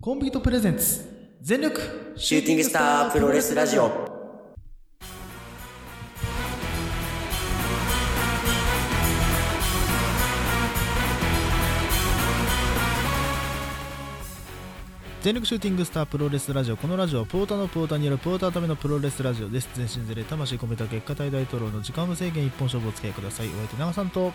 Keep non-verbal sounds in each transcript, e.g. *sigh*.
コンビートプレゼンツ全力シューティングスタープロレスラジオ。全力シューティングスタープロレスラジオ。このラジオはポーターのポーターによるポーターのためのプロレスラジオです。全身全霊魂込めた結果体大統領の時間無制限一本勝負をお付き合いください。お相手長さんと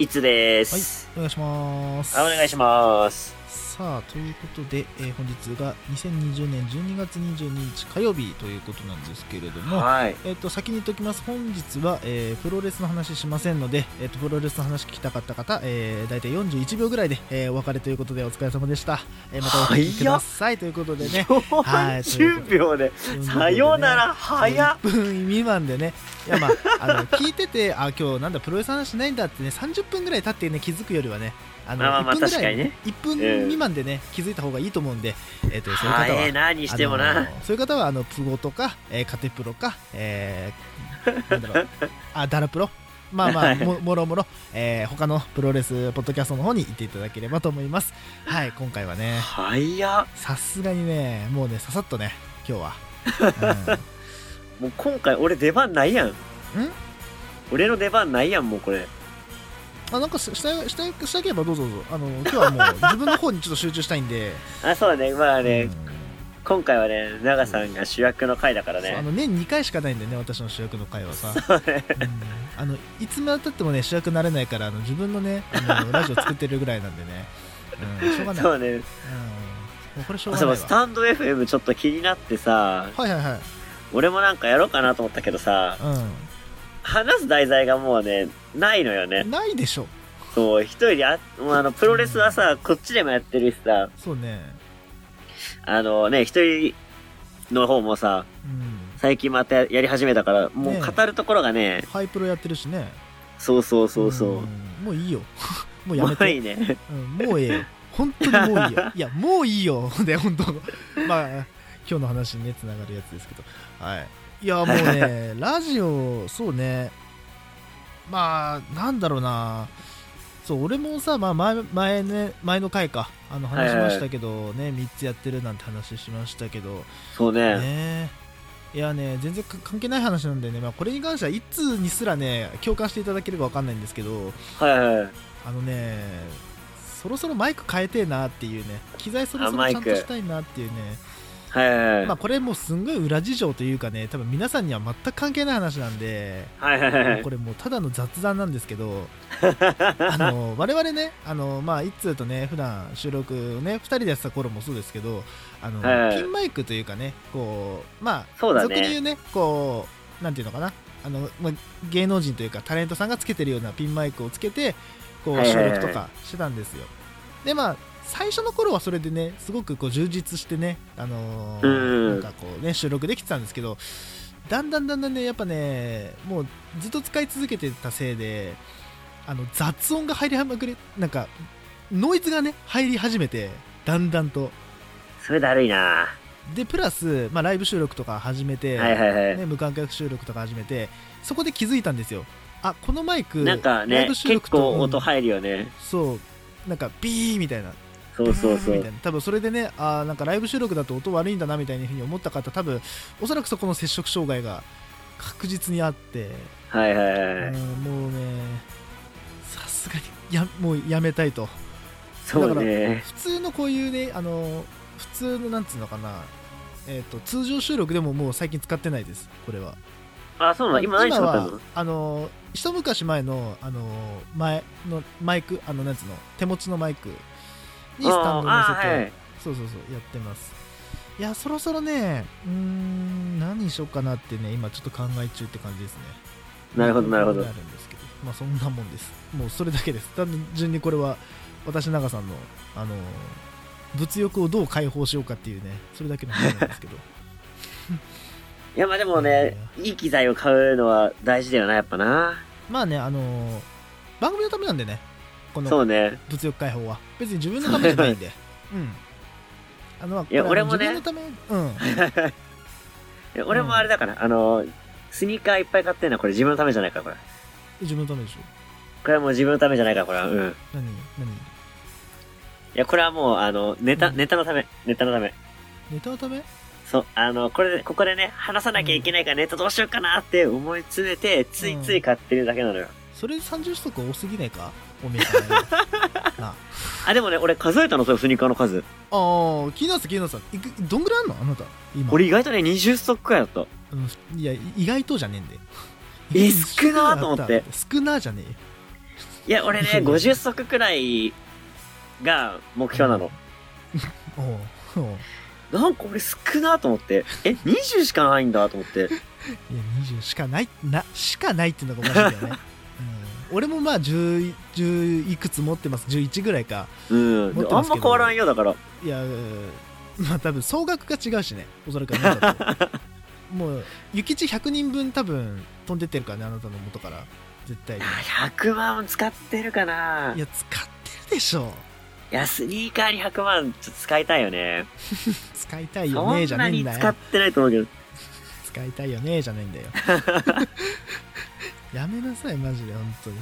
いつです、お願いします。あお願いしますさあということで、えー本日が2020年12月22日火曜日ということなんですけれども、はい。えっと先に言っておきます。本日は、えープロレスの話しませんので、えっとプロレスの話聞きたかった方、えー、大体41秒ぐらいで、えーお別れということでお疲れ様でした、えーまたお聞きください。ということでね。はい。40秒でさようなら。早っ。1分未満でねいやまああの聞いててあ今日なんだプロレスの話しないんだってね30分ぐらい経ってね気づくよりはねあのまあまあ1分ぐらいね1分未満でね、気づいた方がいいと思うんで、えっとそういう方は、早えなにしてもあなのそういう方はあのプゴとか、えーカテプロか、えーなんだろう。*laughs* あダラプロ。まあまあももろもろ、えー他のプロレスポッドキャストの方に行っていただければと思います。はい今回はね。早っ。さすがにねもうねささっとね今日は、*laughs* もう今回俺出番ないやん俺の出番ないやんもうこれ。うん、あなんかししたしたしたければどうぞどうぞ。あの今日はもう *laughs* 自分の方にちょっと集中したいんで、あそうね。まあね、うん。今回はね長さんが主役の回だからね。そうあの年2回しかないんでね私の主役の回はさ、そうね。うん。あのいつまでたってもね主役になれないからあの自分のねあの *laughs* ラジオ作ってるぐらいなんでね、うん、しょうがない、うん、もそうね。うこれしょうがそうないわ。スタンド FM ちょっと気になってさはいはいはい。俺もなんかやろうかなと思ったけどさ話す題材がもうねないのよね。うんないでしょ。そう一人であもうあのプロレスはさこっちでもやってるしさ。そうね。あのね一人の方もさうん。最近またやり始めたからもう語るところがねハイプロやってるしね。そうそうそうそう、ん。もういいよ。*laughs* もうやもうめていいね。うん、もうええよ。本当にもういいよ。*laughs* いやもういいよ。で *laughs* 本当。まあ今日の話にねつながるやつですけど。はいいやもうね *laughs* ラジオそうね。まあなんだろうな。そう俺もさ、まあ、前前ね前の回か。あの話しましたけど、ね3つやってるなんて話しましたけど。そうね。ね。いやね全然か関係ない話なんでね、まあ、これに関してはいつにすらね共感していただければ分かんないんですけど。はいはい。あのねそろそろマイク変えてえなっていうね。機材そろそろちゃんとしたいなっていうねはいはいはい。まあこれもうすんごい裏事情というかね多分皆さんには全く関係ない話なんではいはいはいこれもうただの雑談なんですけど *laughs* あの我々ねあのまあ一通とね普段収録をね2人でやってた頃もそうですけどあの、はいピンマイクというかねこうまあそうだね。俗に言うねこうなんていうのかなあの、まあ、芸能人というかタレントさんがつけてるようなピンマイクをつけてこう収はいはいはい。録とかしてたんですよ、でまあ最初の頃はそれでねすごくこう充実してね、あのなんかこうね収録できてたんですけどだんだんだんだんねやっぱねもうずっと使い続けてたせいであの雑音が入りはまくれなんかノイズがね入り始めてだんだんと。それだるいな。でプラス、まあ、ライブ収録とか始めて、はいはいはい、ね、無観客収録とか始めてそこで気づいたんですよ。あこのマイクなんかライね結ブ収録と構音うん入るよね、そう。なんかビーみたいなそうそうそう。みたいな。多分それでねあーなんかライブ収録だと音悪いんだなみたいなふうに思った方多分おそらくそこの接触障害が確実にあって、はいはいはい、うんもうねさすがにやもうやめたいと。そうね。普通のこういうねあの普通のなんつうのかなえー、と通常収録でももう最近使ってないですこれは。あそうなの？今何使ったはの？あの一昔前のあの前のマイクあのなんつうの手持ちのマイクにスタンドを乗せて、はいそうそうそうやってますいやそろそろねうん何にしようかなってね今ちょっと考え中って感じですねなるほどなるほどあるんですけどまあそんなもんですもうそれだけです単純にこれは私長さんのあの物欲をどう解放しようかっていうねそれだけの話なんですけどいやまあでもねいい機材を買うのは大事だよなやっぱなまあねあの番組のためなんでねこのそうね。物欲解放は。別に自分のためじゃないんで。*laughs* うん。あのいや俺もね。自分のためうん。*laughs* いや俺もあれだから、あのスニーカーいっぱい買ってんのはこれ自分のためじゃないからこれ。自分のためでしょ。これはもう自分のためじゃないからこれは。うん。い何？何や、これはもう、あの、ネタ、うん。ネタのため、ネタのため。ネタのため？そう、あの、これで、ここでね、話さなきゃいけないからネタどうしようかなって思い詰めて、ついつい買ってるだけなのよ。それ30足多すぎないか？おめえさん *laughs* なあ。あ、でもね、俺数えたの、それ、スニーカーの数。あー気になってた気になってた。いくどんぐらいあんのあなた？今。俺意外とね、20足くらいだった。うんいや意外とじゃねえんだよ。え少なーと思って。少なーじゃねえ。よいや、俺ね、*laughs* 50足くらいが目標なの。*laughs* おうおう。なんか俺少なーと思って。え、20しかないんだと思って。いや20しかないなしかないっていうのがおかしいよね、うん、俺もまあ 10, 10いくつ持ってます。11ぐらいか。うん。あんま変わらんよ、だから。いやうんまあ多分総額が違うしね。おそらくあなたと。*laughs* もう諭吉100人分多分飛んでってるからねあなたの元から。絶対に。100万使ってるかな。いや使ってるでしょ。いや、スニーカーに100万ちょっと使いたいよね。*laughs* 使いたいよねじそんなにゃねえんだよ。使ってないと思うけど。*laughs* 使いたいよねじゃねえんだよやめなさいマジで本当に。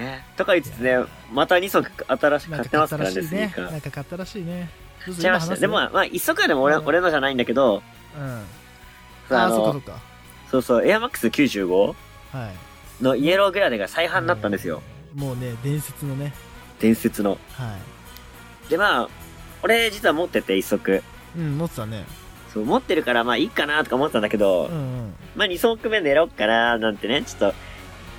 ね。とか言いつつね、また2足新しく買ってますからね、スニーカー。なんか買ったらしいね。ちゃいました。でも、まあ、1足はでも俺,、うん。俺のじゃないんだけど、すうん。ああそっかそのっか。そうそう、エアマックス95はい。のイエローグラデが再販になったんですよ。もうね伝説のね。伝説の。はい。で、まあ、俺実は持ってて1足。うん持ってたね。そう、持ってるからまあいいかなとか思ってたんだけど、うんうん。まあ2足目狙おうかななんてね、ちょっと、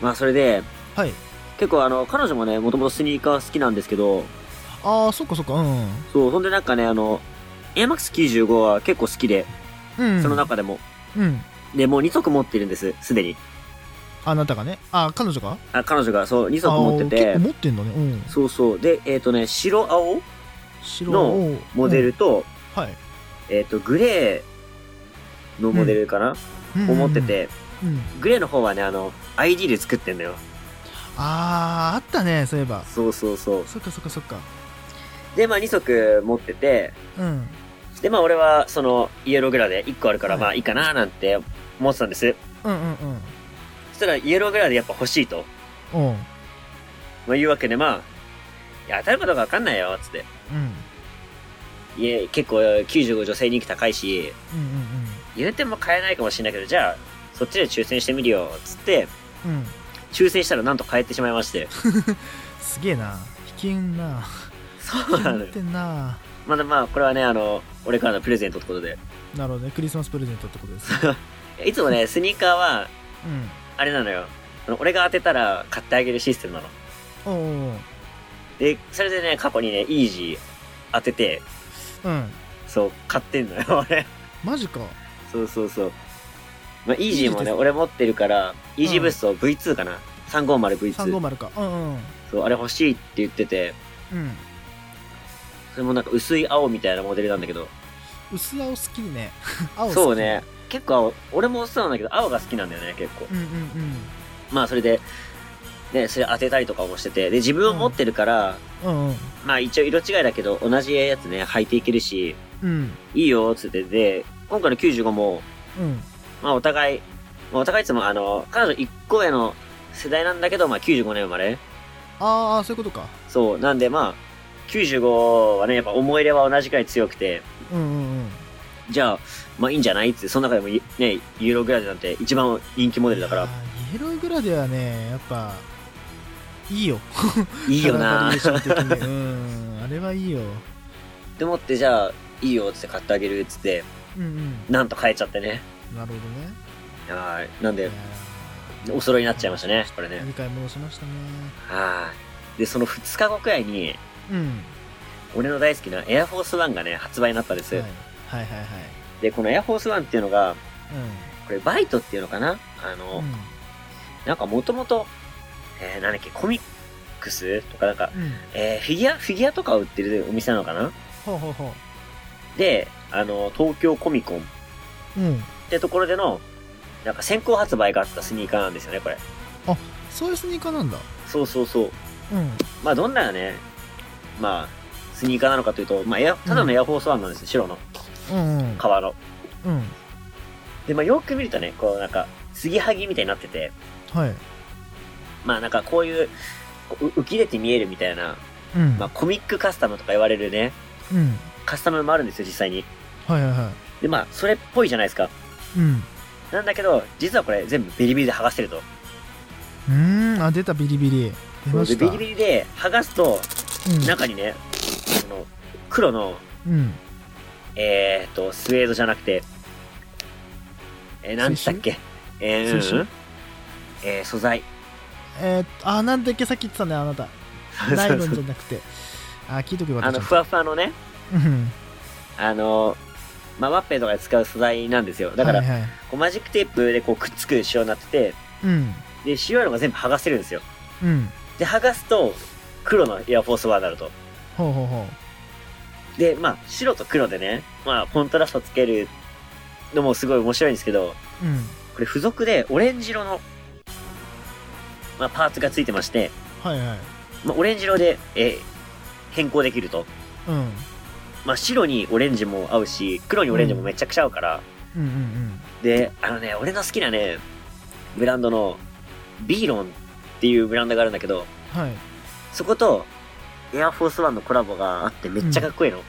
まあそれで、はい。結構あの、彼女もね、もともとスニーカー好きなんですけど、ああそっかそっかうんそう、ほんでなんかね、あの、エアマックス95は結構好きで、うんその中でも。うん。で、もう2足持ってるんです、すでに。あなたがね？あ彼女が？あ、彼女がそう、2足持ってあー結て構、持ってんだね。うん。そうそう。で、えっ、とね、白青白のをモデルと、うん。はい。えっ、と、グレーのモデルかな、うん。を持ってて、うん。グレーの方はね、あの、ID で作ってんだよ。あああったねそういえば。そうそうそう。そっかそっかそっか。で、まあ2足持ってて、うん。で、まあ俺は、その、イエローグラで1個あるから、はい。まあいいかななんて思ってたんです。うんうんそしたら、イエローグラでやっぱ欲しいと。うん。うんまあいうわけで、まあ、いや、当たるかどうかわかんないよ、つって。うん。いえ、結構95女性人気高いし、うんうん。言うても買えないかもしれないけど、じゃあ、そっちで抽選してみるよ、つって、うんうん抽選したらなんと買えてしまいまして。*laughs* すげえな引きんなそうなのよなまだまあ、これはね、あの、俺からのプレゼントってことで。なるほどねクリスマスプレゼントってことです *laughs* いつもね、スニーカーは、うんあれなのよ。あの俺が当てたら買ってあげるシステムなの。おうおうで、それでね、過去にね、イージー当てて、うんそう、買ってんのよ、*laughs* 俺。マジかそうそうそう。まあ、イージーもね、俺持ってるから、イージーブースト V2 かな？350V2。350か。うんうん。そう、あれ欲しいって言ってて、うん。それもなんか薄い青みたいなモデルなんだけど、薄青好きね。*laughs* 青好き。そうね、結構青、俺もそうなんだけど、青が好きなんだよね、結構。うんうんまあ、それで、ね、それ当てたりとかもしてて、で、自分を持ってるから、うん。うんうん。まあ一応色違いだけど、同じやつね、履いていけるし、うん。いいよ、つって、で、今回の95も、うんまあお互い、まあお互いいつもあの、彼女1個上の世代なんだけど、まあ95年生まれ。ああそういうことか。そう、なんでまあ、95はね、やっぱ思い入れは同じくらい強くて、うんうんうん。じゃあ、まあいいんじゃないって、その中でもいね、ユーログラデなんて一番人気モデルだから。イエローグラデはねやっぱいいよ。いいよな。*laughs* うんあれはいいよ。って思って、じゃあ、いいよ、つって買ってあげる、つって、うんうん。なんと買えちゃってね。なるほどね。はい。なんでお揃いになっちゃいましたね、これね。ー2回戻しましたね。はい。で、その2日後くらいに、うん。俺の大好きなエアフォースワンがね、発売になったんです。はい。はいはいはい。で、このエアフォースワンっていうのが、うこれバイトっていうのかな？あの、ん。なんかもともと、えー、なんだっけ、コミックスとかなんか、うん。うんえー、フィギュア、フィギュアとかを売ってるお店なのかな？ほうほうほで、あの、東京コミコン。っううんてところでの、なんか先行発売があったスニーカーなんですよね、これ。そういうスニーカーなんだそうそうそう。うんまあ、どんなね、まあ、スニーカーなのかというと、まあ、エア、ただのエアフォースワンなんですよ、白の、うんうん革の。うんで、まあ、よく見るとね、こう、なんか、継ぎはぎみたいになってて、はいまあ、なんか、こういう、浮き出て見えるみたいな、うん。まあ、コミックカスタムとか言われるね、うん。カスタムもあるんですよ、実際に。はいはいはで、まあ、それっぽいじゃないですか。い。うん。なんだけど、実はこれ全部ビリビリで剥がせると。うーん、あ、出たビリビリ。出まで、した。ビリビリで剥がすと、うん。中にね、この、黒の、うん。えーと、スウェードじゃなくて、えー、なんつっけ？えー、うんえー、素材。えー、あ、なんだっけ？さっき言ってたね、あなた。*laughs* ナイロンじゃなくて。あ、聞いとけばあの。ふわふわのね、うん。あの、まあ、ワッペンとかで使う素材なんですよ。だから、はいはい。こうマジックテープでこうくっつく仕様になってて、うん。で、白いのが全部剥がせるんですよ。うん。で、剥がすと、黒のエアフォースワンになると。ほうほうほで、まあ、白と黒でね、まあ、コントラストつけるのもすごい面白いんですけど、う。うん。これ付属でオレンジ色の、まあ、パーツがついてまして、はいはい。まあ、オレンジ色で、えー変更できると。うん。まあ、白にオレンジも合うし、黒にオレンジもめちゃくちゃ合うから、うんうんうん。で、あのね、俺の好きなね、ブランドの、ビーロンっていうブランドがあるんだけど、はい。そこと、エアフォースワンのコラボがあってめっちゃかっこいいの。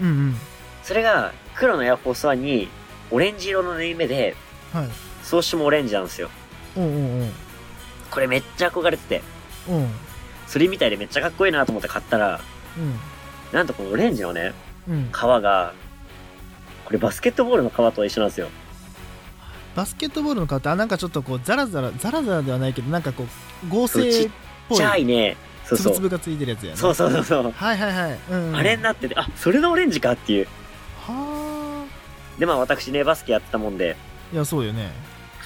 うんうん。それが、黒のエアフォースワンに、オレンジ色の縫い目で、はい。装飾もオレンジなんですよ。おうおうおう。これめっちゃ憧れてて、おう。それみたいでめっちゃかっこいいなと思って買ったら、うん。なんとこのオレンジのね、うん。皮が、これバスケットボールの皮と一緒なんですよ。バスケットボールの顔って、あ、なんかちょっとこう、ザラザラ、ザラザラではないけど、なんかこう、合成っぽいちゃいね、そうそう。つぶつぶがついてるやつやね。そうそうそうそう。はいはいはい。うん、うん。あれになってて、あ、それのオレンジかっていう。はで、まあ私ね、バスケやってたもんで、あ。いや、そうよね。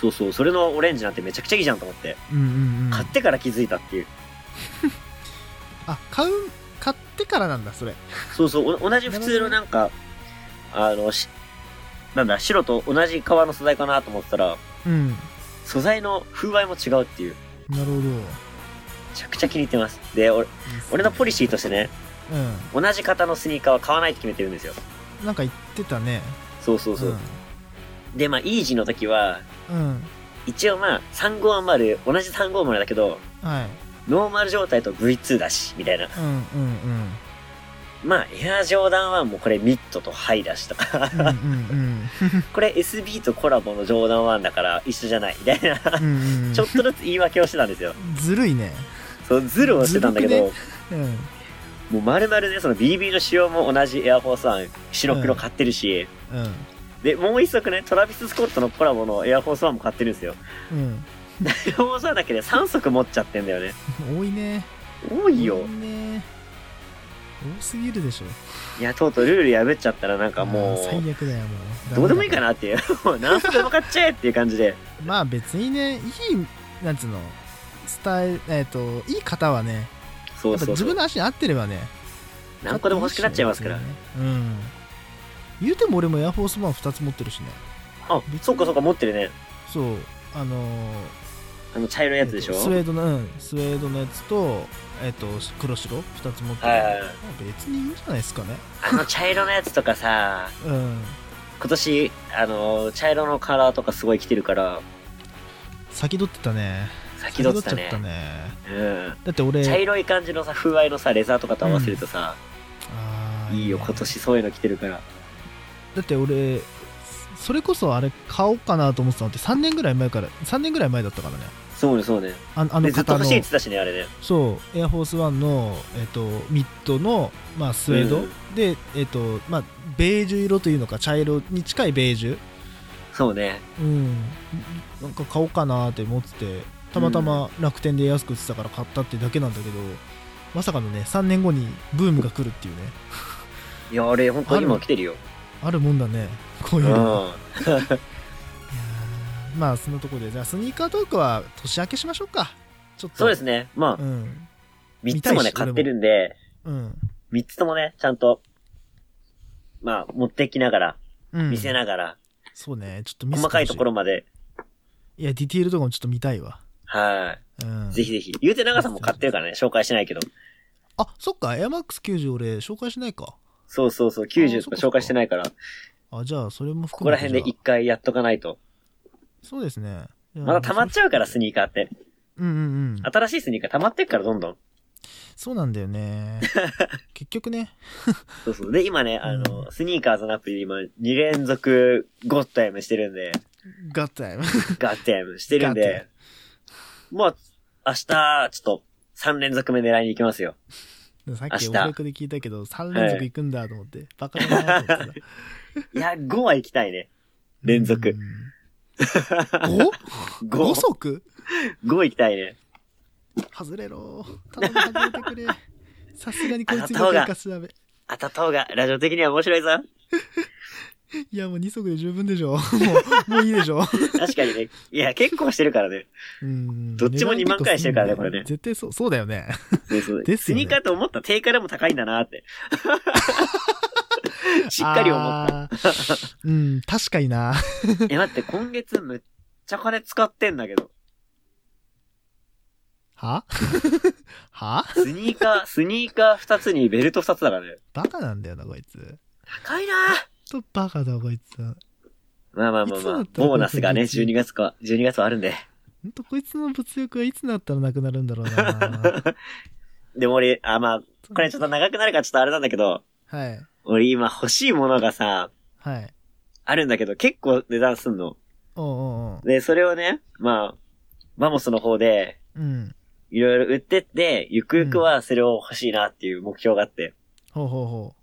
そうそう、それのオレンジなんてめちゃくちゃいいじゃんと思って、うんうんうん。買ってから気づいたっていう。*laughs* あ、買う、買ってからなんだ、それ。そうそう、お同じ普通のなんか、あの、し、なんだ、白と同じ革の素材かなと思ってたら、うん。素材の風合いも違うっていう。なるほど。めちゃくちゃ気に入ってます。で、俺、俺のポリシーとしてね、う同じ型のスニーカーは買わないって決めてるんですよ。ん。なんか言ってたね。そうそうそう。で、まあ、イージーの時は、うん。うん。一応まあ、350、同じ350だけど、はい。ノーマル状態と V2 だし、みたいな。うんうんうん。まあ、エアジョーダン1もこれミッドとハイだしとか、うんうん *laughs* これ SB とコラボのジョーダン1だから一緒じゃない、みたいな。うん。うんうん。ちょっとずつ言い訳をしてたんですよ。ずるいね。そう、ズルをしてたんだけど、ずるうん。もう丸々ね、その BB の仕様も同じエアフォース1、白黒買ってるし、うん。で、もう一足ね、トラビス・スコットのコラボのエアフォース1も買ってるんですよ。うん。エアフォース1だけで3足持っちゃってんだよね。多いね。多いよ多。いね。多すぎるでしょ。いや、とうとうルール破っちゃったらなんかもあー最う、悪だよ、もう。どうでもいいかな。なっていう。*laughs* もう何足でも買っちゃえっていう感じで。まあ別にね、いい、なんつうの、スタイル、えっ、と、いい方はね、そうそう自分。の足に合ってればね、何個でも欲しくなっちゃいますから。うん。言うても俺もエアフォースワン2つ持ってるしね。あ、そうかそうか持ってるね。そう、あのーあの茶色いやつでしょ、えっとスウェードの、うん、スウェードのやつと、えっ、と、黒白？2つ持ってる。はいはい別にいいんじゃないですかね。あの茶色のやつとかさ、うん。今年、あの、茶色のカラーとかすごい来てるから、先取ってたね。先取ってたね。ね。うん。だって俺、茶色い感じのさ、風合いのさ、レザーとかと合わせるとさ、あーいいよ、ね今年そういうの来てるから。だって俺、それこそあれ買おうかなと思ってたのって3年ぐらい前から、3年ぐらい前だったからね。そうね、そうね。ああのでずっと方の欲しいって言ってたしね、あれね。そう、エアフォースワンの、えっとミッドの、まあ、スウェード、うんで、えっとまあ、ベージュ色というのか茶色に近いベージュ、そうね。うん、なんか買おうかなって思っててたまたま楽天で安く売ってたから買ったってだけなんだけど、まさかのね3年後にブームが来るっていうねいや、あれ、本当に今来てるよ。あるもんだねこうう。いうんの *laughs* まあそのところで。じゃあスニーカートークは年明けしましょうか。ちょっと。そうですね。まあう、ん。3つもね、買ってるんで、うん。3つともね、ちゃんと、まあ、持ってきながら、うん。見せながら、そうね。ちょっと細かいところまで、いやディティールとかもちょっと見たいわ。はうん。い。ぜひぜひ。言うて長さんも買ってるからね、紹介してないけど。あそっか。エアマックス90俺紹介しないか。そうそうそう、90とか紹介してないから、あじゃあそれもこ含めてこら辺で一回やっとかないと。あそうですねまだ溜まっちゃうから、スニーカーって。うんうんうん新しいスニーカー溜まってっから、どんどん。そうなんだよね。*laughs* 結局ね。そうそう。で、今ね、あの、スニーカーズのアプリで今、2連続ゴッドタイムしてるんで、ガッタイム。ガッタイムしてるんで、もう、明日、ちょっと、3連続目狙いに行きますよ。さっき明日オフレコで聞いたけど、3連続行くんだと思って。バカだなと思っていや、5は行きたいね。た。連続うん。5?5 5、*laughs* 足？5行きたいね。外れろ。頼む、外れてくれ。*laughs* さすがにこいつが行かすだめ。当たった方が、ラジオ的には面白いぞ。*laughs* いや、もう2足で十分でしょ。もう、もういいでしょ。確かにね。いや、結構してるからね。うんどっちも2万回してるからねこれね絶対そう、そうだよね。そうそう。ですよねスニーカーと思ったら定価でも高いんだなって。*laughs* しっかり思った。うん、確かにな。*laughs* え、待って、今月むっちゃ金使ってんだけど。は？*laughs* は？スニーカー、スニーカー2つにベルト2つだからね。バカなんだよな、こいつ。高いなほんとバカだ、こいつ。まあまあまあまあボーナスがね、こいつ12月か、12月はあるんで。ほんとこいつの物欲はいつになったらなくなるんだろうな。でも俺、あ、まあ、これちょっと長くなるからちょっとあれなんだけど、はい。俺今欲しいものがさ、はい。あるんだけど、結構値段すんの。おうおうで、それをね、まあ、バモスの方で、うん。いろいろ売ってって、ゆくゆくはそれを欲しいなっていう目標があって、ほうほうほ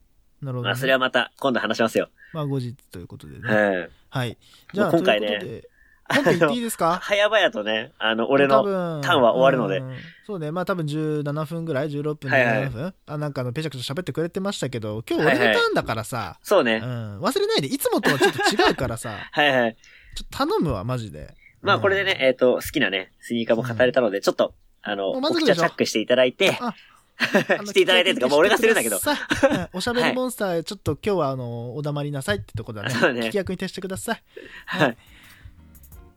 う。なるほど、ね。まあそれはまた今度話しますよ。まあ後日ということでね。はい。はい。じゃあ、今回ねということ言っていいですか？早々とね、あの、俺の、ターンは終わるので。うん。そうね、まあ多分17分ぐらい ?16 分、はいはい。17分、あ、なんかあの、ペチャクチャ喋ってくれてましたけど、今日はいはい。俺のターンだからさ、そうね。うん、忘れないで、いつもとはちょっと違うからさ、はいはい。ちょっと頼むわ、マジで。まあこれでね、えっ、と、好きなね、スニーカーも語れたので、ちょっと、あの、お口はチャックしていただいて、あ *laughs* していただいてとか、もう俺がするんだけど。おしゃべりモンスター、ちょっと今日はあの、お黙りなさいってとこだね。そうね。聞き役に徹してください。はい。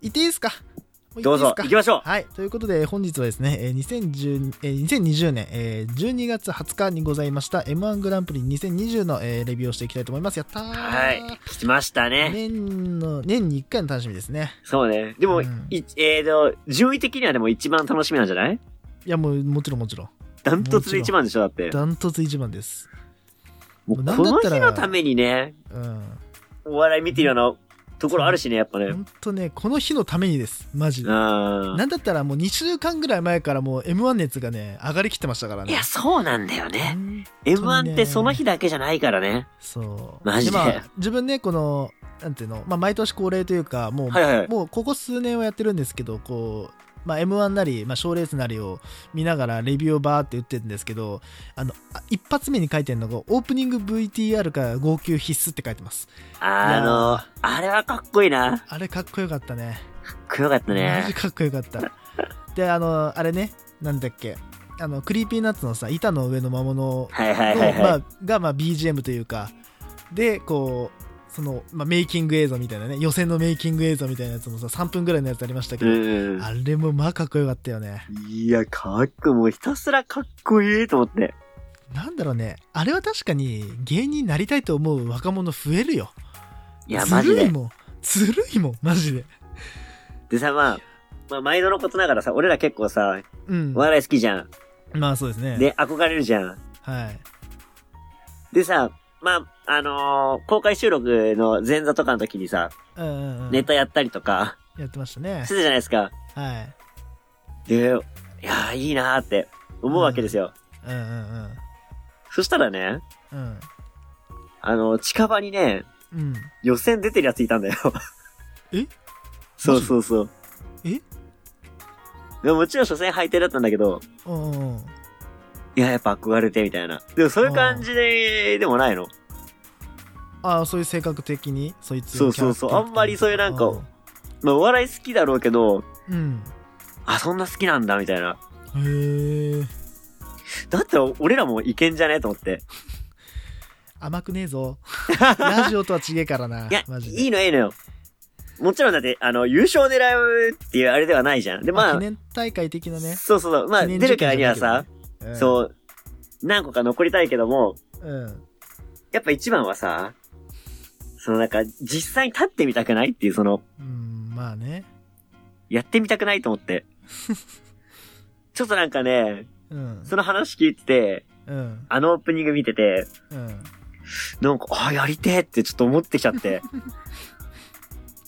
言っていいですか？もどうぞ、行きましょう。はい。ということで、本日はですね、えー2010えー2020年、えー12月20日にございました M1 グランプリ2020の、えーレビューをしていきたいと思います。やったーはい。来ましたね。年の、年に1回の楽しみですね。そうね。でも、うんいえーと、順位的にはでも一番楽しみなんじゃない？いや、もう、もちろんもちろん。ダントツで一番でしょ、だって。ダントツ一番です。もうこの日のためにね、うん。お笑い見てるようなところあるしね、やっぱね。ほんとね、この日のためにです。マジで。あなんだったらもう2週間ぐらい前からもう M1 熱がね、上がりきってましたからね。いや、そうなんだよほね。ん M1 ってその日だけじゃないからね。そう。マジでまあ、自分ね、この、なんていうの、まあ、毎年恒例というか、もう、はいはい。もうここ数年はやってるんですけど、こう、まあ、M1 なり、まあ、賞レースなりを見ながらレビューをバーって打ってるんですけど、あの、あ一発目に書いてるのが、オープニング VTR から号泣必須って書いてます。あの、あれはかっこいいな。かあれかっこよかったね。っこよかったマジね。かっこよかった。で、あの、あれね、なんだっけ、あの、 Creepy Nuts のさ、板の上の魔物の、はいはいはいはい。まあ、が、まあ、BGM というか、で、こう、その、まあ、メイキング映像みたいなね、予選のメイキング映像みたいなやつもさ、3分ぐらいのやつありましたけど、うん。あれもまあかっこよかったよね。いや、かっこ。もうひたすらかっこいいと思って。なんだろうね、あれは確かに芸人になりたいと思う若者増えるよ。いや、マジで。ずるいもん。ずるいもん、マジで。でさ、まあ、まあ、毎度のことながらさ、俺ら結構さ、うんお。笑い好きじゃん。まあそうですね。で、憧れるじゃん。はい。でさ、まあ、あのー公開収録の前座とかの時にさ、うんうんうん。ネタやったりとか、やってましたねして。たじゃないですか。はい。で、いやー、いいなーって思うわけですよ。うんうんそしたらね、うん。うん。あの、近場にね、うん。予選出てるやついたんだよ。え？*laughs* そうそうそう。え？でももちろん初戦敗退だったんだけど、うんうんうん。いや、やっぱ憧れてみたいな。でもそういう感じで、でもないの。ああ、そういう性格的に、そいつそうそうそうあんまりそういうなんかうんまあ、お笑い好きだろうけど、うん。あ、そんな好きなんだ、みたいな。へえ。だったら俺らもいけんじゃね？と思って。甘くねえぞ。*laughs* ラジオとは違えからな。いや。いいのいいのよ。もちろんだって、あの、優勝狙うっていうあれではないじゃん。で、まあまあ記、念大会的なね。そうそうそう。まあ、出るからにはさ、うん、そう、何個か残りたいけども、うん。やっぱ一番はさ、そのなんか、実際に立ってみたくないっていう、その、うん、まあね。やってみたくないと思って。*laughs* ちょっとなんかね、うんその話聞いてて、うんあのオープニング見てて、うんなんか、あ、やりてえってちょっと思ってきちゃって。*laughs*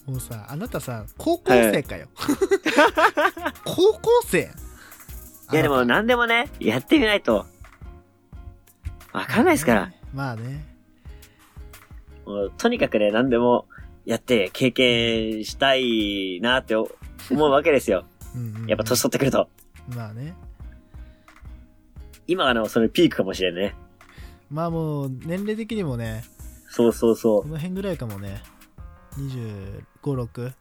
もうさあなたさ高校生かよ、*laughs* 高校生？いやでも何でもね、やってみないと、わかんないですから。まあね。もうとにかくね、何でもやって経験したいなって思うわけですよ。うんうんうん。やっぱ年取ってくると。まあね。今がの、それピークかもしれんね。まあもう年齢的にもね。そうそうそこの辺ぐらいかもね。256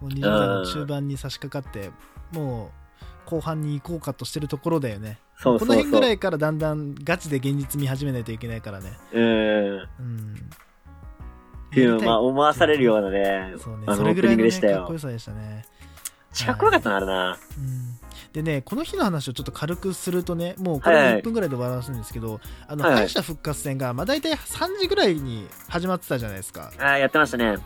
もう20代の中盤に差し掛かってもう後半に行こうかとしてるところだよねう。そうこそうそう。の辺ぐらいからだんだんガチで現実見始めないといけないからねうーん。うんっていうまあ思わされるようなね、そうねそれぐらいの、ね、かっこよ。さでしたねかっこよかったな、あれな。うんでね、この日の話をちょっと軽くするとね、もうこれもはいはい1分ぐらいで終わらせるんですけど、あのはいはい敗者復活戦が、まあ、大体3時ぐらいに始まってたじゃないですか。ああ、やってましたね。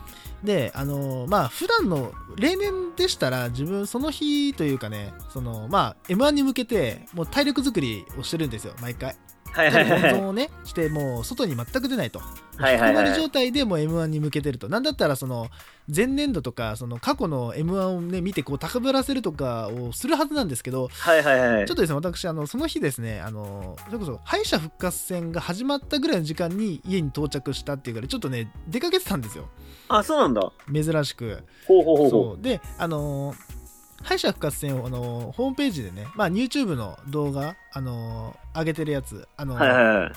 で、あのーまあ、普段の、例年でしたら、自分、その日というかね、その、まあ、M1 に向けて、もう体力作りをしてるんですよ、毎回。はいはいはいはい。温存をね、して、もう、外に全く出ないと。引きこもり状態でもう M1 に向けてると。なんだったら、その、前年度とか、その、過去の M1 をね、見て、こう、高ぶらせるとかをするはずなんですけど、はいはいはい。ちょっとですね、私、あの、その日ですね、あの、それこそ、敗者復活戦が始まったぐらいの時間に家に到着したっていうから、ちょっとね、出かけてたんですよ。あ、そうなんだ。珍しく。ほうほうほうほそう。で、あの、敗者復活戦を、あの、ホームページでね、まあ、YouTube の動画、あの、上げてるやつ、あの、う。はいはいはい。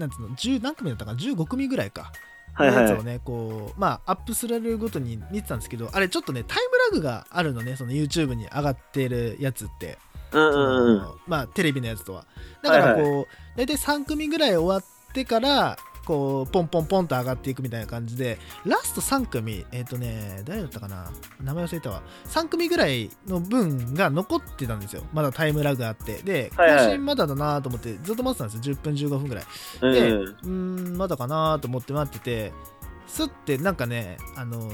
なんつうの、10何組だったかな、15組ぐらいか。はいはい。のやつをね、こう、まあ、アップすられるごとに見てたんですけど、あれちょっとね、タイムラグがあるのね、その YouTube に上がってるやつって。うんうんうん。まあテレビのやつとはだからこう、はい大体3組ぐらい終わってからこうポンポンポンと上がっていくみたいな感じでラスト3組えっ、とね誰だったかな名前忘れたわ。3組ぐらいの分が残ってたんですよ。まだタイムラグあって。で更はいはい。新まだだなと思ってずっと待ってたんですよ。10分15分ぐらい。うんでうん。まだかなと思って待っててスッてなんかねあの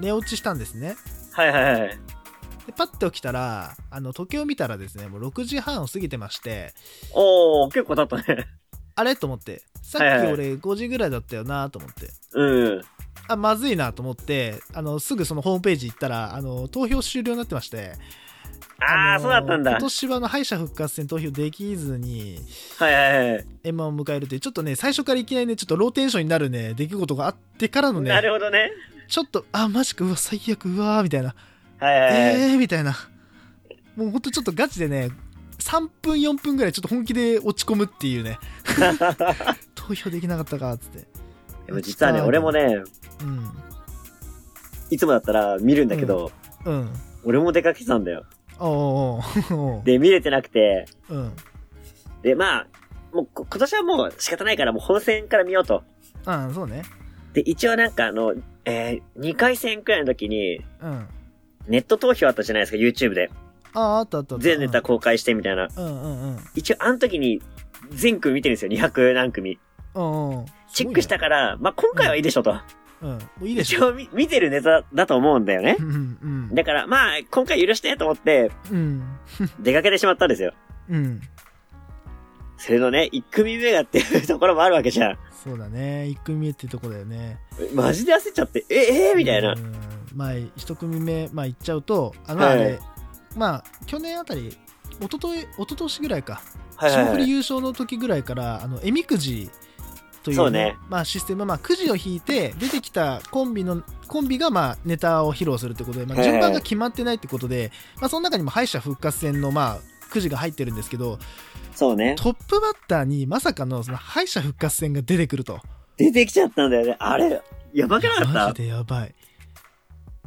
寝落ちしたんですね。はいはいはい。でパッて起きたらあの時計を見たらですねもう6時半を過ぎてまして。おー、結構経ったね。あれ？と思ってさっき俺5時ぐらいだったよなと思って、うん。あまずいなと思ってあのすぐそのホームページ行ったらあの投票終了になってましてあー、のそうだったんだ。今年はあの敗者復活戦投票できずにはいはいはい。M1 を迎えるというちょっとね最初からいきなりねちょっとローテンションになるね出来事があってからのなねるほどね。ちょっとあマジかうわ最悪うわーみたいなはいはいはい。えーみたいなもうほんとちょっとガチでね3分4分ぐらいちょっと本気で落ち込むっていうね。*laughs* 投票できなかったかっつって。でも実はね、俺もね、うん。いつもだったら見るんだけど、うん。俺も出かけてたんだよ。おうおで、見れてなくて、うん。で、まあ、もうこ今年はもう仕方ないからもう本戦から見ようと。あそうね。で、一応なんかあの、えー、2回戦くらいの時に、うん。ネット投票あったじゃないですか、YouTube で。あああったあった。全ネタ公開してみたいな。うんうんうん。一応あの時に全組見てるんですよ、200何組。うんうん。チェックしたから、まあ今回はいいでしょと。うん。もういいでしょ一応見見てるネタだと思うんだよね。う。んうんだから、まあ、今回許してと思って、うん。出かけてしまったんですよ。うん。それのね、1組目がっていうところもあるわけじゃん。そうだね。1組目っていうとこだよね。マジで焦っちゃって、え、えーみたいな。う。ん。まあ一組目まあ行っちゃうとあのあれ、はいまあ去年あたり一昨日一昨年ぐらいかはいはいはい。霜降り優勝の時ぐらいからあのえみくじという,、そうねまあ、システム、まあ、くじを引いて出てきたコンビのコンビがまあネタを披露するってことで、まあ、順番が決まってないってことで、まあ、その中にも敗者復活戦のまあくじが入ってるんですけどそうね。トップバッターにまさかのその敗者復活戦が出てくると出てきちゃったんだよね。あれ、やばくなかった？マジでやばい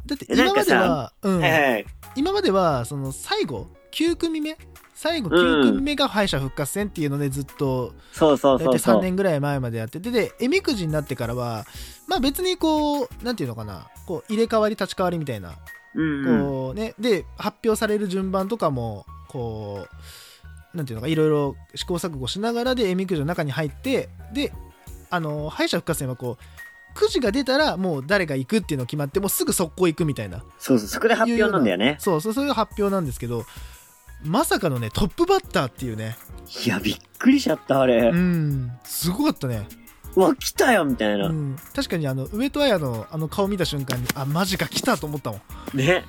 だって今までは、うんはいはいはい。今まではその最後9組目？最後うん9組目が敗者復活戦っていうのでずっとそうそう大体3そうそう。年ぐらい前までやっててでえみくじになってからはまあ別にこうなんていうのかなこう入れ替わり立ち替わりみたいな。こうねで発表される順番とかもこうなんていうのかいろいろ試行錯誤しながらでえみくじの中に入ってであの敗者復活戦はこうくじが出たらもう誰が行くっていうの決まってもうすぐ速攻行くみたいなそうそう、そこで発表なんだよね。そうそうそういう発表なんですけどまさかのねトップバッターっていうねいや、びっくりしちゃった、あれ。うんすごかったね、うわ、来たよみたいうな。ん、確かにあの上戸彩のあの顔見た瞬間にあマジか来たと思ったもんね。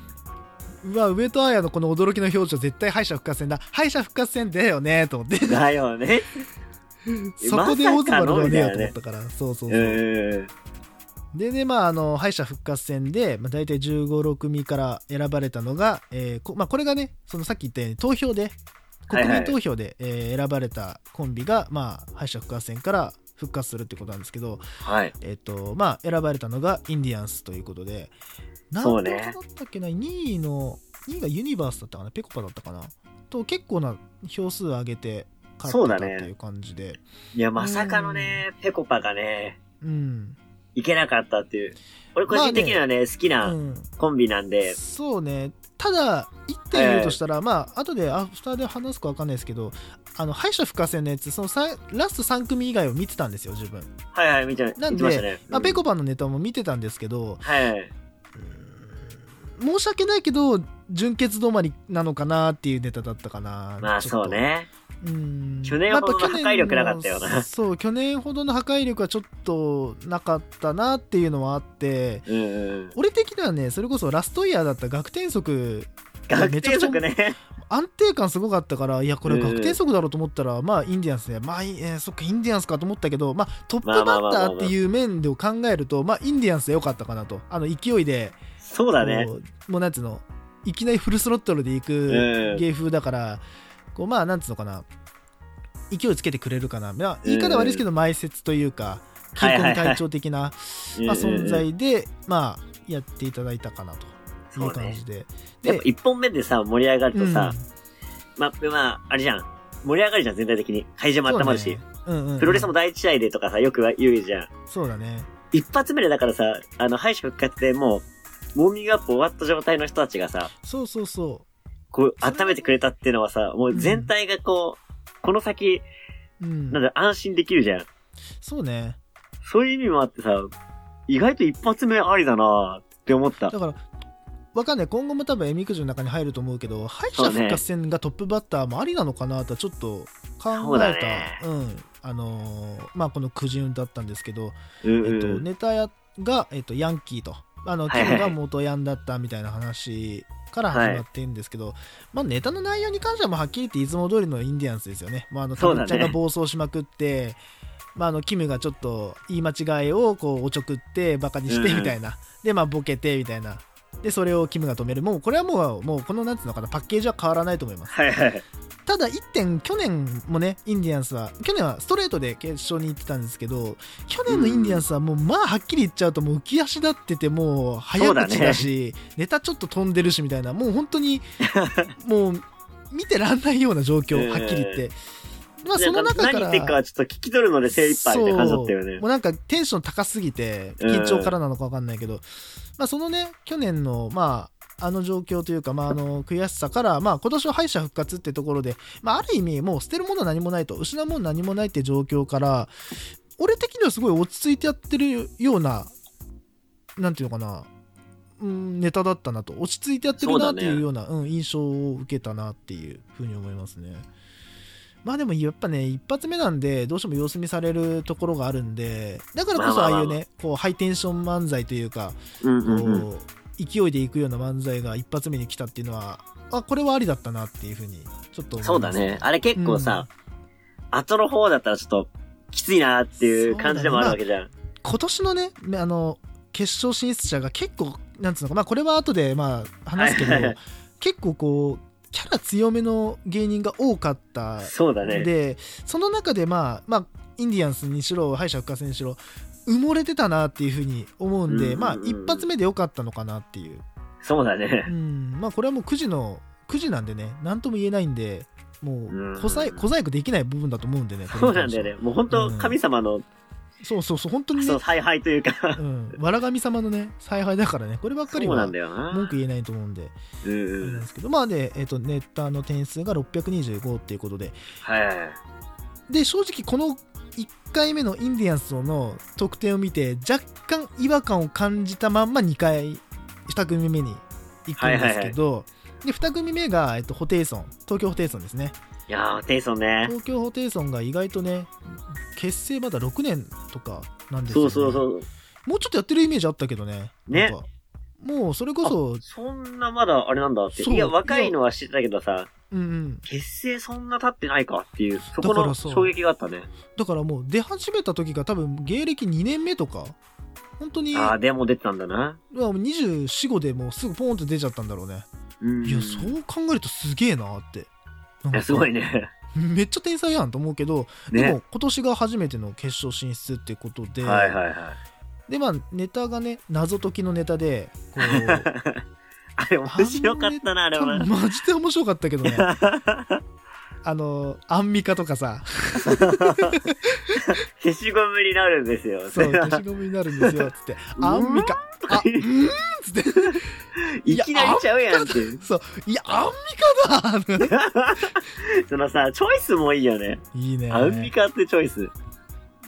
うわ上戸彩のこの驚きの表情絶対敗者復活戦だ敗者復活戦だよねと思ってだよね。*laughs* そこでオズワルドはねえよと思ったからそうそううそう、ん。でねまああの敗者復活戦で、まあ、大体1 5 6組から選ばれたのが、えーこまあ、これがねそのさっき言ったように投票で国民投票で、えー選ばれたコンビが、まあ、敗者復活戦から復活するってことなんですけど、はい。えっとまあ、選ばれたのがインディアンスということで何そうね。だったっけな？2位の2位がユニバースだったかな？ペコパだったかな？と結構な票数上げて勝ってたっていう感じで。いや、まさかのね、ペコパがね、うん、いけなかったっていう。俺個人的にはね、好きう、なん。コンビなんで、そうね。ただ一点言うとしたら、まあ後でアフターで話すか分かんないですけどあの敗者復活戦のやつそのさラスト3組以外を見てたんですよ自分、はいはい、見て、なんでましたね。まあ、うん。ペコパのネタも見てたんですけど、はいはい。申し訳ないけど純潔止まりなのかなっていうネタだったかな。まあそうね。うん去年ほどの破壊力なかったよなそう去年ほどの破壊力はちょっとなかったなっていうのはあってうんうん。俺的にはねそれこそラストイヤーだった学天則学めちゃくちゃ定則ね。安定感すごかったからいやこれうん学天則だろうと思ったら、まあインディアンスでまあ、いえーそっかインディアンスかと思ったけどまあトップバッターっていう面で考えるとまあインディアンスでよかったかなとあの勢いでそうだね。もうなんつうのいきなりフルスロットルで行くうん芸風だから、こうまあなんつうのかな。勢いつけてくれるかな、まあ、言い方悪いですけど前説というか金婚隊長的な、まあ、存在で、まあ、やっていただいたかなという感じで。やっぱ一本目でさ、盛り上がるとさ、うん。まあ、まあ、あれじゃん。盛り上がるじゃん、全体的に。会場も温まるし。プロレスも第一試合でとかさ、よく言うじゃん。そうだね。一発目でだからさ、あの、敗者復活でもう、ウォーミングアップ終わった状態の人たちがさ、そうそうそこう、温めてくれたっていうのはさ、もう全体がこう、この先、う、うん、なんだ、安心できるじゃん。そうね。そういう意味もあってさ、意外と一発目ありだなって思った。だ。からわかんない。今後も多分エミクジの中に入ると思うけど敗者復活戦がトップバッターもありなのかなとはちょっと考そうだえね。たうん。あのーまあこのくじ運だったんですけど、うんえっと、うん。ネタやが、えっと、ヤンキーと。あのキムが元ヤンだったみたいな話から始まってるんですけど、まあ、ネタの内容に関してはもうはっきり言っていつも通りのインディアンスですよね、まあ、あのそうだね。タブちゃんが暴走しまくって、まあ、あのキムがちょっと言い間違いをこうおちょくってバカにしてうん。みたいな、でまあボケてみたいな。でそれをキムが止める。もうこれはもうもうこのなんつうのかなパッケージは変わらないと思います。はいはい。ただ1点去年もねインディアンスは去年はストレートで決勝に行ってたんですけど去年のインディアンスはもうまあはっきり言っちゃうともう浮き足立っててもう早口だしネタちょっと飛んでるしみたいなもう本当に *laughs* もう見てらんないような状況うんはっきり言って。まあその中から何言ってるかはちょっと聞き取るので精一杯って感じだったよね。も。うなんかテンション高すぎて緊張からなのか分かんないけど、まあそのね去年のまああの状況というか、まあ、あの悔しさから、まあ、今年は敗者復活ってところで、まあ、ある意味もう捨てるものは何もないと失うもの何もないって状況から俺的にはすごい落ち着いてやってるようななんていうのかなうん、ネタだったなと落ち着いてやってるなっていうようなう、ん、印象を受けたなっていうふうに思いますね。まあでもやっぱね一発目なんでどうしても様子見されるところがあるんでだからこそああいうねこうハイテンション漫才というか。こう勢いでいくような漫才が一発目に来たっていうのはあこれはありだったなっていうふうにちょっとそうだね。あれ結構さ、後の方だったらちょっときついなっていう感じでもあるわけじゃん。今年のねあの決勝進出者が結構なんつうのかまあこれは後でまあ話すけど結構こうキャラ強めの芸人が多かったそうだね。でその中でまあまあインディアンスにしろ敗者復活にしろ埋もれてたなっていうふうに思うんで、うんうんうんまあ一発目でよかったのかなっていう、そうだねう。ん、まあこれはもう9時の9時なんでね何とも言えないんでもうんう小細小細工できない部分だと思うんでねそうなんだよね。もう本当うん神様の、そうそうそう本当にね采配というか。うん、わら神様のね采配だからねこればっかりはそうなんだよな。文句言えないと思うんでうん。なんですけどまあで、えっとネタの点数が625っていうことではい。で正直この1回目のインディアンスの得点を見て若干違和感を感じたまんま2回2組目に行くんですけど、で2組目が、えっと、ホテイソン。東京ホテイソンですね。いやー、テイソンね。東京ホテイソンが意外とね結成まだ6年とかなんですよ、ね、そうそうそう。もうちょっとやってるイメージあったけどね。ね。なんかもうそれこそそんなまだあれなんだって。いや、若いのは知ってたけどさ、うんうん結成そんな経ってないかっていう、そこの衝撃があったね。だからもう出始めた時が多分芸歴2年目とか本当にああ、でも出てたんだな。245でもうすぐポーンと出ちゃったんだろうねうん。いやそう考えるとすげえなっていやすごいね。*laughs* めっちゃ天才やんと思うけど、ね。でも今年が初めての決勝進出ってことで、はいはいはい。でまあネタがね謎解きのネタでこう *laughs* あれ面白かったな、あれはな。マジで面白かったけどね *laughs* あのアンミカとかさ消しゴムになるんですよ。そう消しゴムになるんですよつって *laughs* アンミカあうーんっつっていきなりちゃうやんって。そういやアンミカだそのさ、チョイスもいいよね。いいねアンミカってチョイス。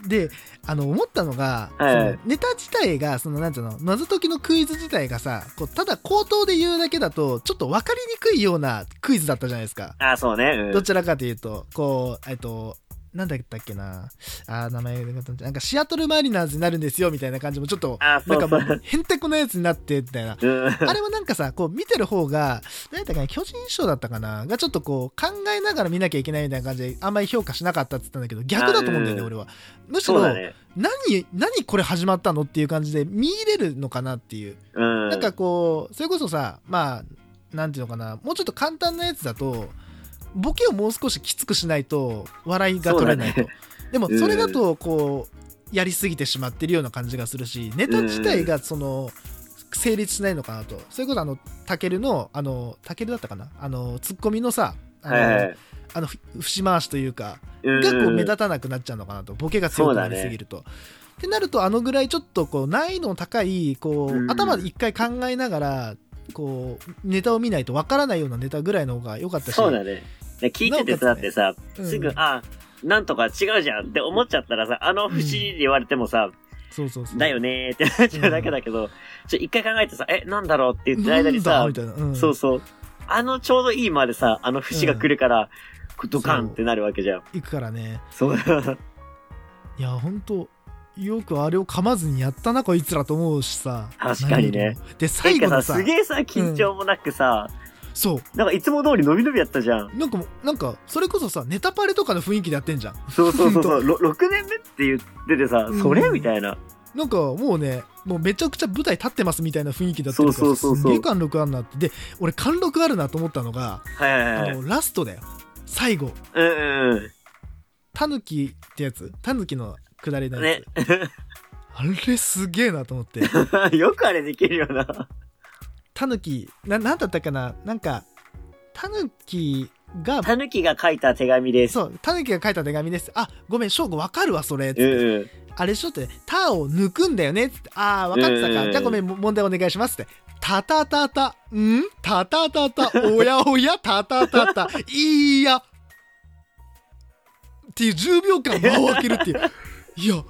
であの思ったのが、はい。ネタ自体がそのなんていうの謎解きのクイズ自体がさこうただ口頭で言うだけだとちょっと分かりにくいようなクイズだったじゃないですか、あ、そうね。うん。どちらかというとこうえっとなんだったっけなあー名前がなんかシアトルマリナーズになるんですよみたいな感じもちょっとあ、なんかもそう。へんてこなやつになってみたいなうんあれはなんかさ、こう見てる方が、何やったかな、巨人賞だったかな、がちょっとこう考えながら見なきゃいけないみたいな感じで、あんまり評価しなかったって言ったんだけど、逆だと思うんだよね、うん俺は。むしろ。何、何これ始まったのっていう感じで見入れるのかなっていう。うん。なんかこう、それこそさ、まあ、なんていうのかな、もうちょっと簡単なやつだと、ボケをもう少しきつくしないと笑いが取れないと。でもそれだとこうやりすぎてしまってるような感じがするしネタ自体がその成立しないのかなとそれこそあのタケルのあのタケルだったかな？あのツッコミのさあの,、はいはい。あのふ節回しというかうんがこう目立たなくなっちゃうのかなとボケが強くなりすぎると。ってなるとあのぐらいちょっとこう難易度の高いこう、うん頭で一回考えながらこうネタを見ないとわからないようなネタぐらいの方が良かったしそうだね。で聞いててさ、だってさ、うんすぐ、あ、なんとか違うじゃんって思っちゃったらさ、あの節で言われてもさ、そうそうそう。だよねーってなっちゃうだけだけど、ちょ、一回考えてさ、え、なんだろうって言ってる間にさそうそう。あのちょうどいいまでさ、あの節が来るから、ドカンってなるわけじゃん。行くからね。そう。いや本当よくあれを噛まずにやったなこいつらと思うしさ。確かにね。で最後のさすげえさ、緊張もなくさ、そなんかいつも通り伸び伸びやったじゃん。うなんかもうなんかそれこそさネタパレとかの雰囲気でやってんじゃんそうそうそうそう、ろ6年目って言っててさ、うんそれみたいな。なんかもうねもうめちゃくちゃ舞台立ってますみたいな雰囲気だったりとすげえ貫禄あるなってで俺貫禄あるなと思ったのが、はいはいはい。あのラストだよ最後うんうんタヌキってやつ？タヌキの下りうん。のやつ、ね。*laughs* あれすげえなと思って *laughs* よくあれできるよな。タヌキななんだったかな？なんかタヌキがタヌキが書いた手紙です。そう、タヌキが書いた手紙です。あ、ごめん、翔吾わかるわ、それ。つってうんうん。あれしょ？って、タを抜くんだよね。つって、あー、わかってたか。うんじゃあごめん、も問題お願いします。って。タタタタ、ん？タタタタ、おやおや、タタタタ、いいや。っていう10秒間間を空けるっていう。いや、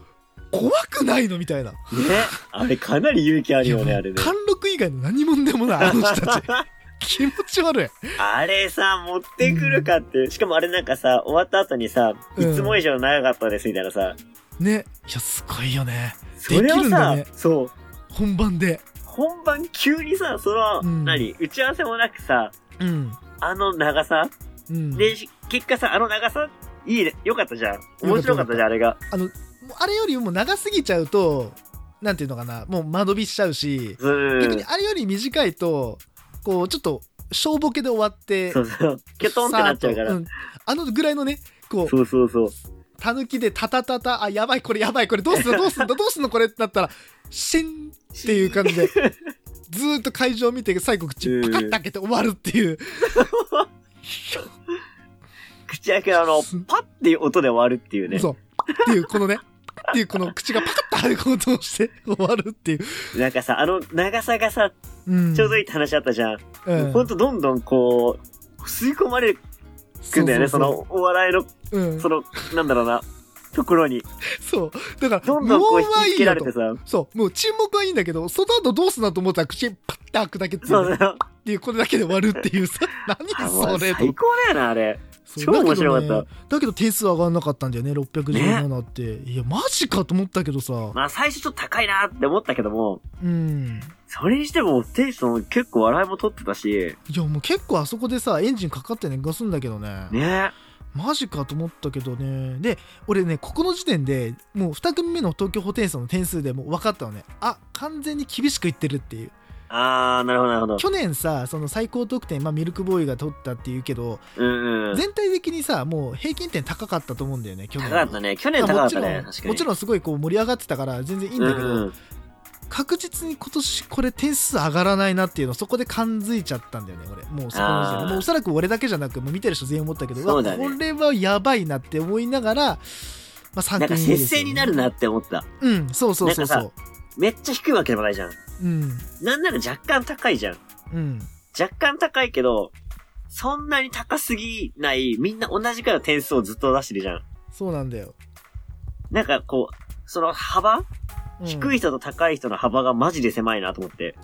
怖くないの？みたいな。ね？あれかなり勇気あるよね、あれね。貫禄以外の何者でもない、あの人たち。*laughs* 気持ち悪い。あれさ、持ってくるかって。しかもあれなんかさ、終わった後にさ、いつも以上長かったですみたいなさ。ね。いや、すごいよね。それをさ、ねそう。本番で。本番急にさ、その、うん何？打ち合わせもなくさ、うん。あの長さ？うん。で、し結果さ、あの長さ、いいね。よかったじゃん。面白かったじゃん、あれが。もうあれよりも長すぎちゃうと、なんていうのかな、もう間延びしちゃうし、うん。逆にあれより短いと、こう、ちょっと、小ボケで終わって、そうそう。キョトンってなっちゃうから。さーっとんあのぐらいのね、こう、そうそうそう。たぬきでタタタタ、あ、やばい、これやばい、これどうすんだ、どうすんだ、どうすんの、これってなったら、シンっていう感じで、*laughs* ずーっと会場を見て、最後口パカッと開けて終わるっていう。*laughs* 口開けのあの、パッっていう音で終わるっていうね。そう。っていう、このね、っていう、この口がパカッと開くことをして終わるっていう。なんかさ、あの長さがさ、うん。ちょうどいいって話あったじゃん。うん、ほんとどんどんこう、吸い込まれくんだよね、そのお笑いの、う、うんそ、の、なんだろうな、ところに。そう。だから、どんどんこう引きつけられてさ。そう。もう沈黙はいいんだけど、その後どうすんだと思ったら口パッて開くだけっていうね、そ *laughs* うそう。っていうこれだけで終わるっていうさ *laughs* あ何それと最高だよな、あれ。超面白かった。だけどねだけど点数上がんなかったんだよね617って、いやマジかと思ったけどさ、まあ最初ちょっと高いなって思ったけども、うん。それにしてもテンション結構笑いも取ってたし、いやもう結構あそこでさエンジンかかってねガすんだけどね。ね。マジかと思ったけどね。で俺ねここの時点でもう2組目の東京ホテイソンの点数でもう分かったのね。あ完全に厳しくいってるっていうあー、なるほどなるほど。去年さその最高得点、まあ、ミルクボーイが取ったっていうけど、うんうん。全体的にさもう平均点高かったと思うんだよね去年高かったね。去年高かったね。もちろん。もちろんすごいこう盛り上がってたから全然いいんだけど、うんうん確実に今年これ点数上がらないなっていうのそこで感づいちゃったんだよね俺もうそこの時点でもうおそらく俺だけじゃなくもう見てる人全員思ったけどねわこれはやばいなって思いながら、まあ、3なんか接戦になるなって思った。うんそうそうそうそうめっちゃ低いわけでもないじゃん。うんなんなら若干高いじゃん。うん若干高いけど、そんなに高すぎない、みんな同じくらいの点数をずっと出してるじゃん。そうなんだよ、なんかこう、その幅、うん低い人と高い人の幅がマジで狭いなと思って。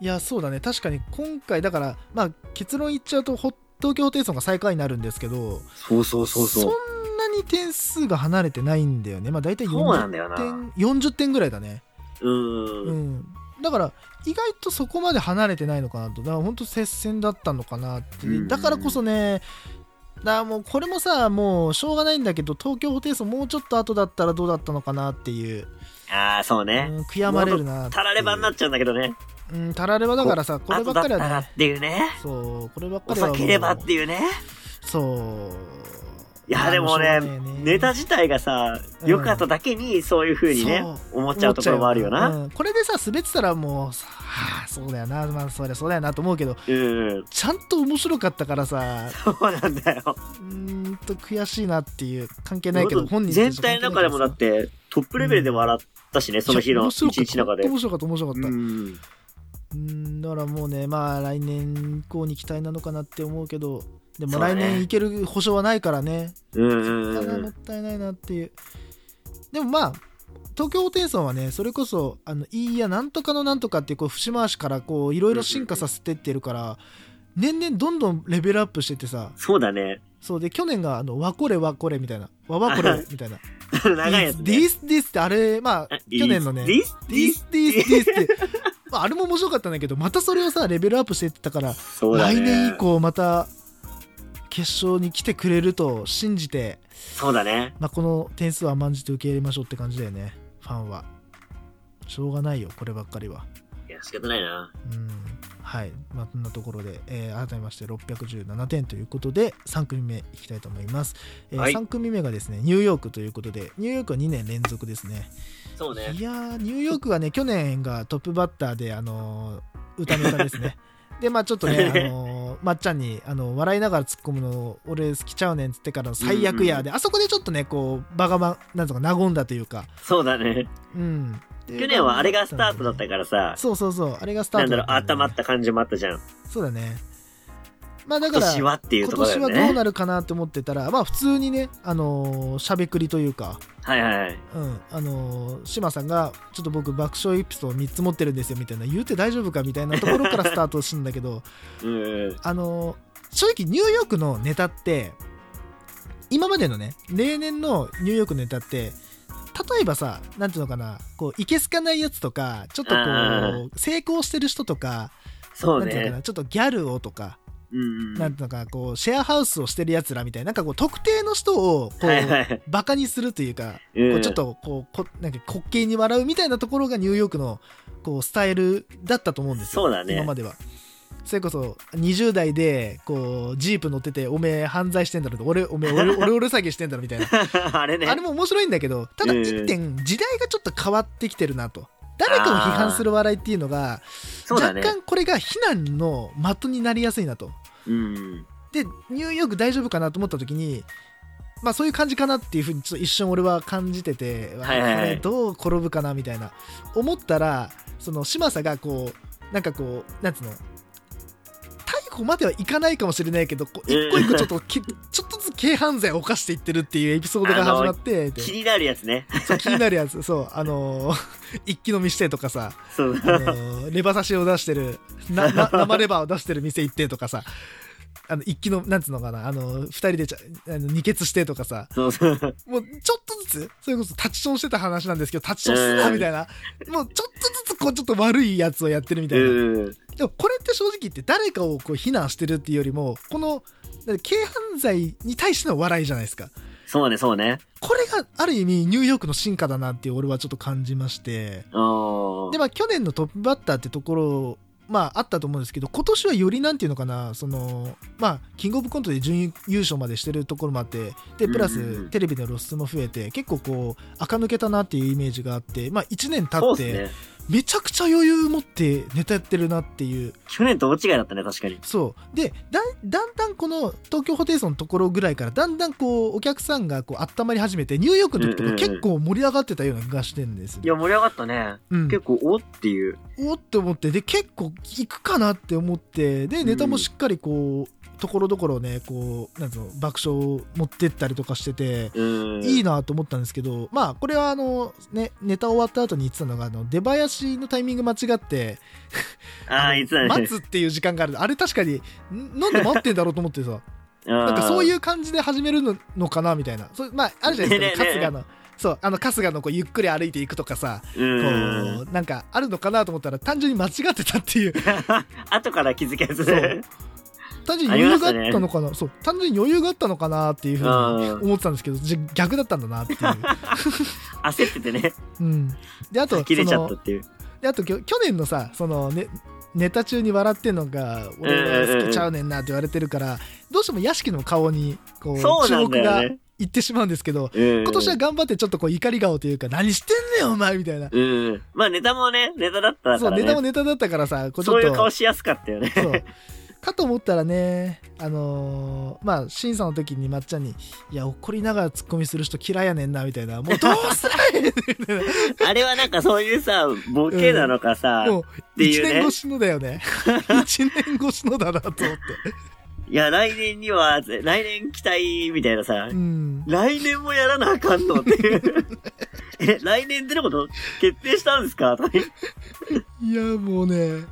いやそうだね確かに今回だからまあ結論言っちゃうとホ東京ホテイソンが最下位になるんですけどそうそうそうそう。そんなに点数が離れてないんだよねまあ大体そうなんだよ40な。点40点ぐらいだねうー。うんん、だから意外とそこまで離れてないのかなとだから本当接戦だったのかなってうんだからこそねだからもうこれもさもうしょうがないんだけど東京ホテイソンもうちょっと後だったらどうだったのかなっていう、ああ、そうね。うん、悔やまれるなたらればになっちゃうんだけどね。うんたらればだからさこればっかりはねっていうね。そうこればっかりはければっていうね。そういや、でもね、ネタ自体がさ、うん良かっただけに、そういう風にね、思っちゃうところもあるよな。うんこれでさ滑ってたらもうさはあそうだよなまあそりゃそうだよなと思うけどうん。ちゃんと面白かったからさそうなんだよ。うーんと悔しいなっていう関係ないけど本人全体の中でもだって、トップレベルで笑ったしね、その日の一日の中で。面白かった面白かった、う。うんんだからもうねまあ来年以降に期待なのかなって思うけどでも来年いける保証はないからねうんうんもうん。ったいないなっていうでもまあ東京ホテイソンはねそれこそあのいいやなんとかのなんとかっていうこう節回しからこういろいろ進化させてってるから年々どんどんレベルアップしててさそうだね。そうで去年があのわこれわこれみたいなわわこれ *laughs* みたいな長いやつ、ね。ディスディスってあれまあ去年のねディスディスディスディスって、まあ、あれも面白かったんだけどまたそれをさレベルアップしてたから、ね。来年以。降また決勝に来てくれると信じて、そうだね。まあ、この点数は甘んじて受け入れましょうって感じだよね。ファンは。しょうがないよこればっかりは。いや、仕方ないな。うん。はい。まあこんなところで、えー改めまして617点ということで3組目いきたいと思います、えーはい。3組目がですねニューヨークということでニューヨークは2年連続ですね。そうね。い。やーニューヨークはね去年がトップバッターであのー歌ネタですね *laughs* でまあちょっとね、*laughs* あのーまっちゃんに、あの笑いながら突っ込むの俺好きちゃうねんっつってからの最悪や。で、あそこでちょっとねこう場がまなんとか和んだというか。そうだね。うん。で去年はあれがスタートだったからさ、そうそうそうあれがスターなんだろう、温まった感じもあったじゃん。そうだねまあだから今年はっていうところだ今よね。年はどうなるかなって思ってたらまあ普通にねあのーしゃべくりというかはいはいはい。うん、あのー、島さんがちょっと僕爆笑エピソード3つ持ってるんですよみたいな言うて大丈夫かみたいなところからスタートするんだけど *laughs* うんうん。あのー正直ニューヨークのネタって今までのね例年のニューヨークのネタって例えばさなんていうのかなこういけすかないやつとかちょっとこあう成功してる人とかそうなんていうのかね。なちょっとギャルをとか。なんていうのかなこうシェアハウスをしてるやつらみたいななんかこう特定の人をこう、はいはい。バカにするというかうん。こうちょっとこうこなんか滑稽に笑うみたいなところがニューヨークのこうスタイルだったと思うんですよそうだね。今までは。それこそ20代でこうジープ乗ってておめえ犯罪してんだろと。俺おめえ俺 *laughs* 俺俺詐欺してんだろみたいな。あれね。あれも面白いんだけどただうん。一点時代がちょっと変わってきてるなと。誰かを批判する笑いっていうのが。若干これが非難の的になりやすいなとうん。でニューヨーク大丈夫かなと思った時にまあそういう感じかなっていうふうにちょっと一瞬俺は感じてて、はいはいはいこれどう転ぶかなみたいな思ったらその嶋佐がこうなんかこうなんつうの逮個まではいかないかもしれないけどこう一個一個ちょっときちょっとずつ軽犯罪を犯していってるっていうエピソードが始まってで気になるやつね。そう気になるやつそうあのー *laughs* 一気飲みしてとかさ、そう。あのーレバ刺しを出してるなな生レバーを出してる店行ってとかさあの一気のなんつうのかなあの二人でちゃあの二血してとかさそうそう。もうちょっとずつそれこそタッチションしてた話なんですけどタッチションすなみたいなもうちょっとずつこうちょっと悪いやつをやってるみたいな、うん。でもこれって正直言って誰かをこう非難してるっていうよりもこの軽犯罪に対しての笑いじゃないですかそうね、そうね。これがある意味ニューヨークの進化だなって俺はちょっと感じましてうん。でまあ去年のトップバッターってところまああったと思うんですけど今年はよりなんていうのかなそのまあキングオブコントで準優勝までしてるところもあってでプラステレビの露出も増えて結構こう垢抜けたなっていうイメージがあってまあ1年経ってそうですね。めちゃくちゃ余裕持ってネタやってるなっていう去年と大違いだったね、確かに。そうでだだんだんこの東京ホテイソンのところぐらいからだんだんこうお客さんがこう温まり始めてニューヨークの時とかうんうんうん結構盛り上がってたような気がしてるんですよいや、盛り上がったね。うん、結構、おっていう。おって思ってで結構行くかなって思ってでネタもしっかりこうところどころねこうなんつうの爆笑を持ってったりとかしててうん。いいなと思ったんですけどまあこれはあのねネタ終わった後に言ってたのがあの出囃子のタイミング間違ってあ。待つっていう時間があるあれ確かにんなんで待ってんだろうと思ってさ *laughs* なんかそういうう感じで始めるののかなみたいなそまああるじゃないですか、ね春日のそうあの春日のこうゆっくり歩いていくとかさ。こうなんかあるのかなと思ったら単純に間違ってたっていう *laughs* 後から気づきやすそうね。単純に余裕があったのかな、そう単純に余裕があったのかなっていうふうにうん思ってたんですけどじゃ逆だったんだなっていう、*laughs* 焦っててね、うん、であと切れちゃったっていう。であと去年のさそのねネタ中に笑ってんのが俺は好きちゃうねんなって言われてるからどうしても屋敷の顔にこう注目が。いってしまうんですけどうん。今年は頑張ってちょっとこう怒り顔というか何してんねんお前みたいなうん。まあネタもね、ネタだったそうからね。ネタもネタだったからさこうちょそういうっと顔しやすかったよね。そうかと思ったらねあのーまあ審査の時にまっちゃんに「いや怒りながらツッコミする人嫌いやねんな」みたいな「もうどうすりゃいいねん」みたいあれはなんかそういうさ、ボケなのかさ、う1ていうね。年越しのだよね。*laughs* 1年越しのだなと思って。いや、来年には、来年期待みたいなさ、うん。来年もやらなあかんのっていう。*laughs* え、来年出ること決定したんですか？いやもうね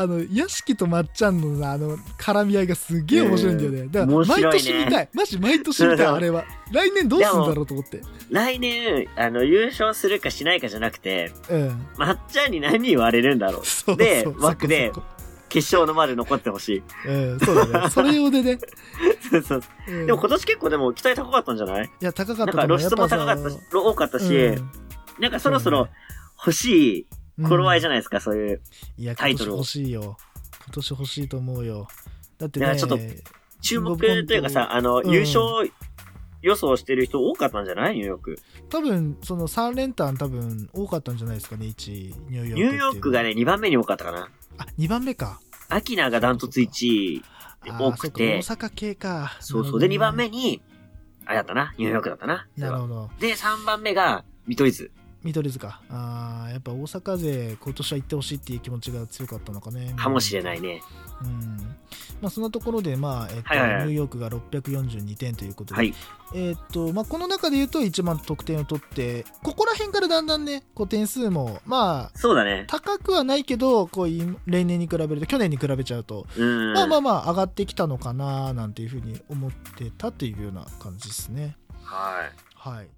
あの屋敷とまっちゃんのなあの絡み合いがすげえ面白いんだよね。だから毎年見たい。マジ毎年見たいあれは。来年どうすんだろうと思って。来年、あの、優勝するかしないかじゃなくて、うん。まっちゃんに何言われるんだろう。で枠で決勝のまで残ってほしい。うんそうだね。それ用でね、*laughs* そうそう。うん。でも今年結構でも期待高かったんじゃない？いや高かったなんか露出も高かったし、多かったし、なんかそろそろ欲しい頃合いじゃゃないですか、そういう。いやタイトルを。今年欲しいよ。今年欲しいと思うよ。だってねいやちょっと注目というかさ、あの、うん。優勝予想してる人多かったんじゃない？ニューヨーク。多分その3連単多分多かったんじゃないですかね1位。ニューヨークニューヨークがね、2番目に多かったかな。あ2番目か。アキナがダントツ1位で多くて。大阪系か。そうそう。で、2番目にに、あれだったな、ニューヨークだったな。なるほど。で、3番目が、見取り図。見取り図かあーやっぱ大阪勢今年は行ってほしいっていう気持ちが強かったのかねかもしれないね。うんまあそんなところでまあ、えっとはいはいはいニューヨークが642点ということで、はい。えっとまあこの中で言うと一番得点を取ってここら辺からだんだんねこう点数もまあそうだね。高くはないけどこうい例年に比べると去年に比べちゃうと、うん。まあまあまあ上がってきたのかななんていうふうに思ってたというような感じですねはい。はい